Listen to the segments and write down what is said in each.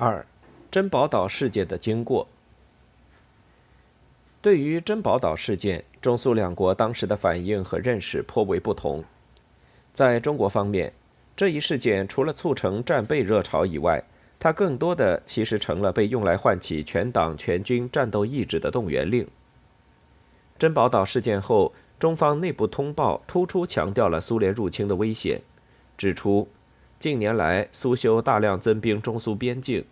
二，珍宝岛事件的经过。对于珍宝岛事件，中苏两国当时的反应和认识颇为不同。在中国方面，这一事件除了促成战备热潮以外，它更多的其实成了被用来唤起全党全军战斗意志的动员令。珍宝岛事件后，中方内部通报突出强调了苏联入侵的危险，指出。近年来，苏修大量增兵中苏边境，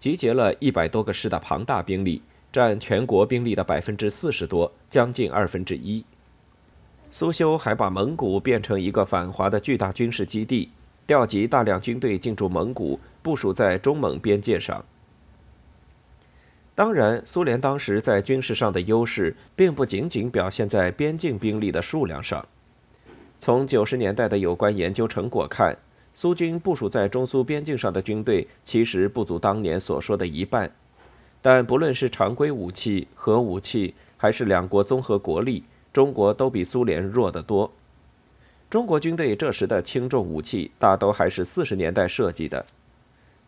集结了一百多个师的庞大兵力，占全国兵力的百分之四十多，将近二分之一。苏修还把蒙古变成一个反华的巨大军事基地，调集大量军队进驻蒙古，部署在中蒙边界上。当然，苏联当时在军事上的优势，并不仅仅表现在边境兵力的数量上。从九十年代的有关研究成果看，苏军部署在中苏边境上的军队其实不足当年所说的一半，但不论是常规武器、核武器，还是两国综合国力，中国都比苏联弱得多。中国军队这时的轻重武器大都还是四十年代设计的。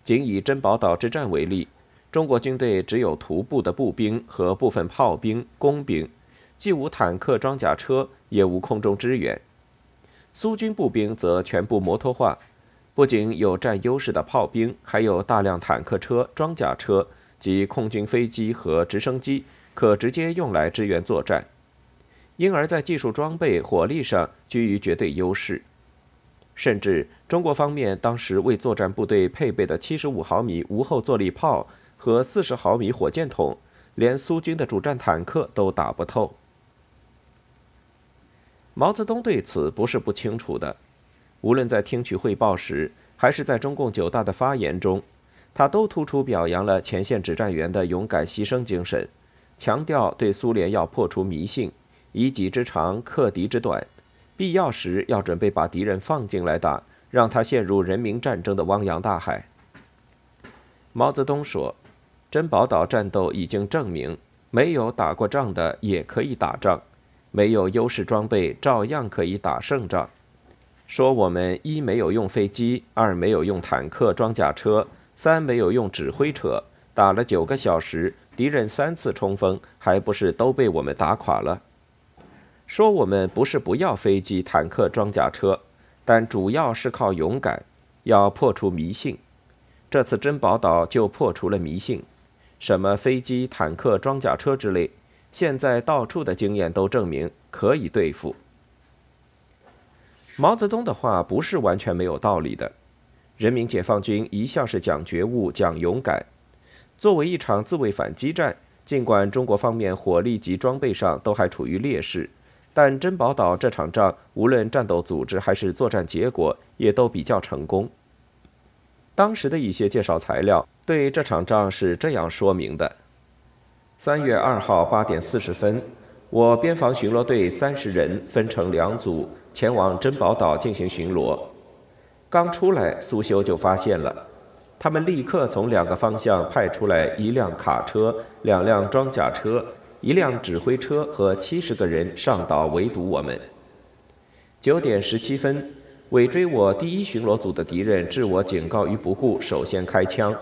仅以珍宝岛之战为例，中国军队只有徒步的步兵和部分炮兵、工兵，既无坦克、装甲车，也无空中支援。苏军步兵则全部摩托化。不仅有占优势的炮兵，还有大量坦克车、装甲车及空军飞机和直升机，可直接用来支援作战，因而，在技术装备、火力上居于绝对优势。甚至，中国方面当时为作战部队配备的75毫米无后坐力炮和40毫米火箭筒，连苏军的主战坦克都打不透。毛泽东对此不是不清楚的。无论在听取汇报时，还是在中共九大的发言中，他都突出表扬了前线指战员的勇敢牺牲精神，强调对苏联要破除迷信，以己之长克敌之短，必要时要准备把敌人放进来打，让他陷入人民战争的汪洋大海。毛泽东说：“珍宝岛战斗已经证明，没有打过仗的也可以打仗，没有优势装备照样可以打胜仗。”说我们一没有用飞机，二没有用坦克装甲车，三没有用指挥车，打了九个小时，敌人三次冲锋，还不是都被我们打垮了？说我们不是不要飞机、坦克、装甲车，但主要是靠勇敢，要破除迷信。这次珍宝岛就破除了迷信，什么飞机、坦克、装甲车之类，现在到处的经验都证明可以对付。毛泽东的话不是完全没有道理的。人民解放军一向是讲觉悟、讲勇敢。作为一场自卫反击战，尽管中国方面火力及装备上都还处于劣势，但珍宝岛这场仗，无论战斗组织还是作战结果，也都比较成功。当时的一些介绍材料对这场仗是这样说明的：三月二号八点四十分，我边防巡逻队三十人分成两组。前往珍宝岛进行巡逻，刚出来，苏修就发现了。他们立刻从两个方向派出来一辆卡车、两辆装甲车、一辆指挥车和七十个人上岛围堵我们。九点十七分，尾追我第一巡逻组的敌人置我警告于不顾，首先开枪。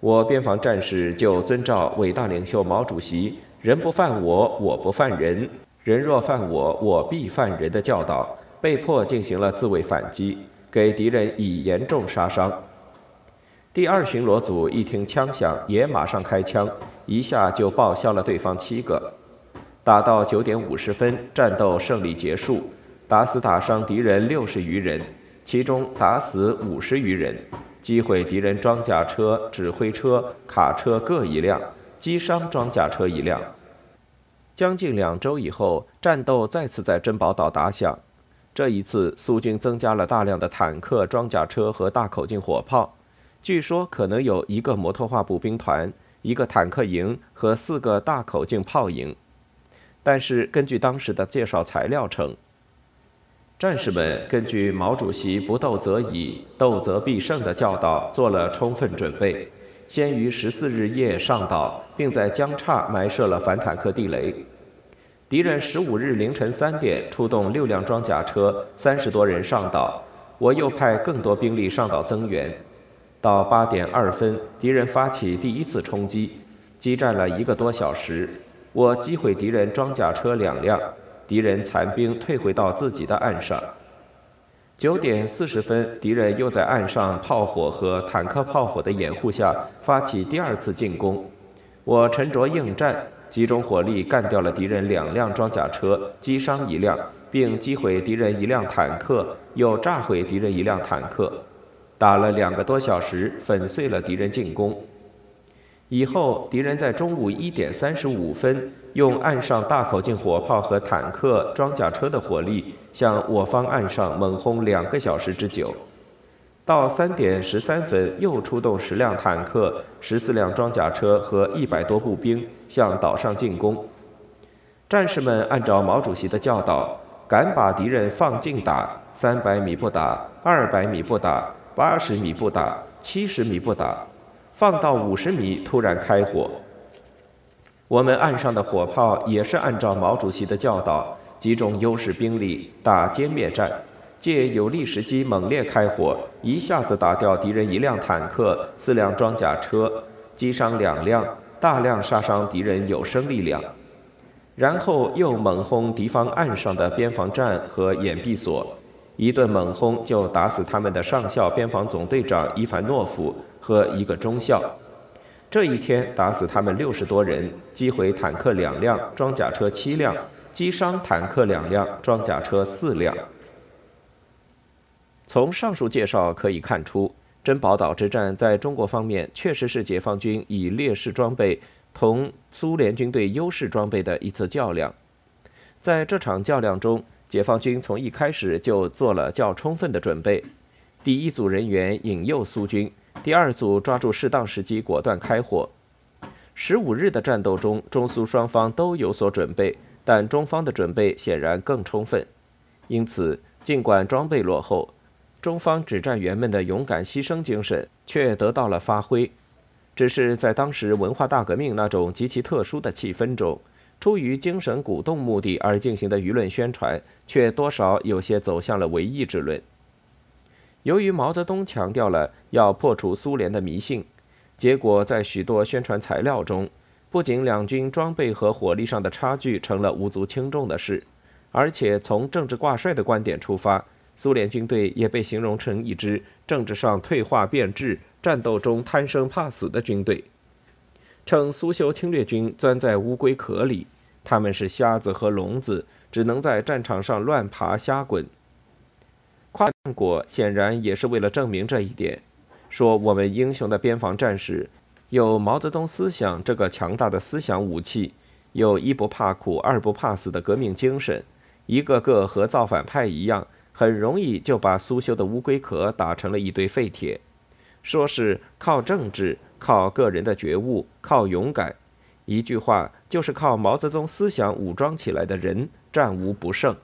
我边防战士就遵照伟大领袖毛主席“人不犯我，我不犯人”。人若犯我，我必犯人的教导，被迫进行了自卫反击，给敌人以严重杀伤。第二巡逻组一听枪响，也马上开枪，一下就报销了对方七个。打到九点五十分，战斗胜利结束，打死打伤敌人六十余人，其中打死五十余人，击毁敌人装甲车、指挥车、卡车各一辆，击伤装甲车一辆。将近两周以后，战斗再次在珍宝岛打响。这一次，苏军增加了大量的坦克、装甲车和大口径火炮，据说可能有一个摩托化步兵团、一个坦克营和四个大口径炮营。但是，根据当时的介绍材料称，战士们根据毛主席“不斗则已，斗则必胜”的教导做了充分准备。先于十四日夜上岛，并在江岔埋设了反坦克地雷。敌人十五日凌晨三点出动六辆装甲车，三十多人上岛。我又派更多兵力上岛增援。到八点二分，敌人发起第一次冲击，激战了一个多小时，我击毁敌人装甲车两辆，敌人残兵退回到自己的岸上。九点四十分，敌人又在岸上炮火和坦克炮火的掩护下发起第二次进攻，我沉着应战，集中火力干掉了敌人两辆装甲车，击伤一辆，并击毁敌人一辆坦克，又炸毁敌人一辆坦克。打了两个多小时，粉碎了敌人进攻。以后，敌人在中午一点三十五分，用岸上大口径火炮和坦克、装甲车的火力，向我方岸上猛轰两个小时之久。到三点十三分，又出动十辆坦克、十四辆装甲车和一百多步兵向岛上进攻。战士们按照毛主席的教导，敢把敌人放近打，三百米不打，二百米不打。八十米不打，七十米不打，放到五十米突然开火。我们岸上的火炮也是按照毛主席的教导，集中优势兵力打歼灭战，借有利时机猛烈开火，一下子打掉敌人一辆坦克、四辆装甲车，击伤两辆，大量杀伤敌人有生力量。然后又猛轰敌方岸上的边防站和掩蔽所。一顿猛轰就打死他们的上校边防总队长伊凡诺夫和一个中校。这一天打死他们六十多人，击毁坦克两辆，装甲车七辆，击伤坦克两辆，装甲车四辆。从上述介绍可以看出，珍宝岛之战在中国方面确实是解放军以劣势装备同苏联军队优势装备的一次较量。在这场较量中，解放军从一开始就做了较充分的准备，第一组人员引诱苏军，第二组抓住适当时机果断开火。十五日的战斗中，中苏双方都有所准备，但中方的准备显然更充分。因此，尽管装备落后，中方指战员们的勇敢牺牲精神却得到了发挥。只是在当时文化大革命那种极其特殊的气氛中。出于精神鼓动目的而进行的舆论宣传，却多少有些走向了唯意志论。由于毛泽东强调了要破除苏联的迷信，结果在许多宣传材料中，不仅两军装备和火力上的差距成了无足轻重的事，而且从政治挂帅的观点出发，苏联军队也被形容成一支政治上退化变质、战斗中贪生怕死的军队。称苏修侵略军钻在乌龟壳里，他们是瞎子和聋子，只能在战场上乱爬瞎滚。夸国显然也是为了证明这一点，说我们英雄的边防战士有毛泽东思想这个强大的思想武器，有一不怕苦二不怕死的革命精神，一个个和造反派一样，很容易就把苏修的乌龟壳打成了一堆废铁。说是靠政治。靠个人的觉悟，靠勇敢，一句话就是靠毛泽东思想武装起来的人，战无不胜。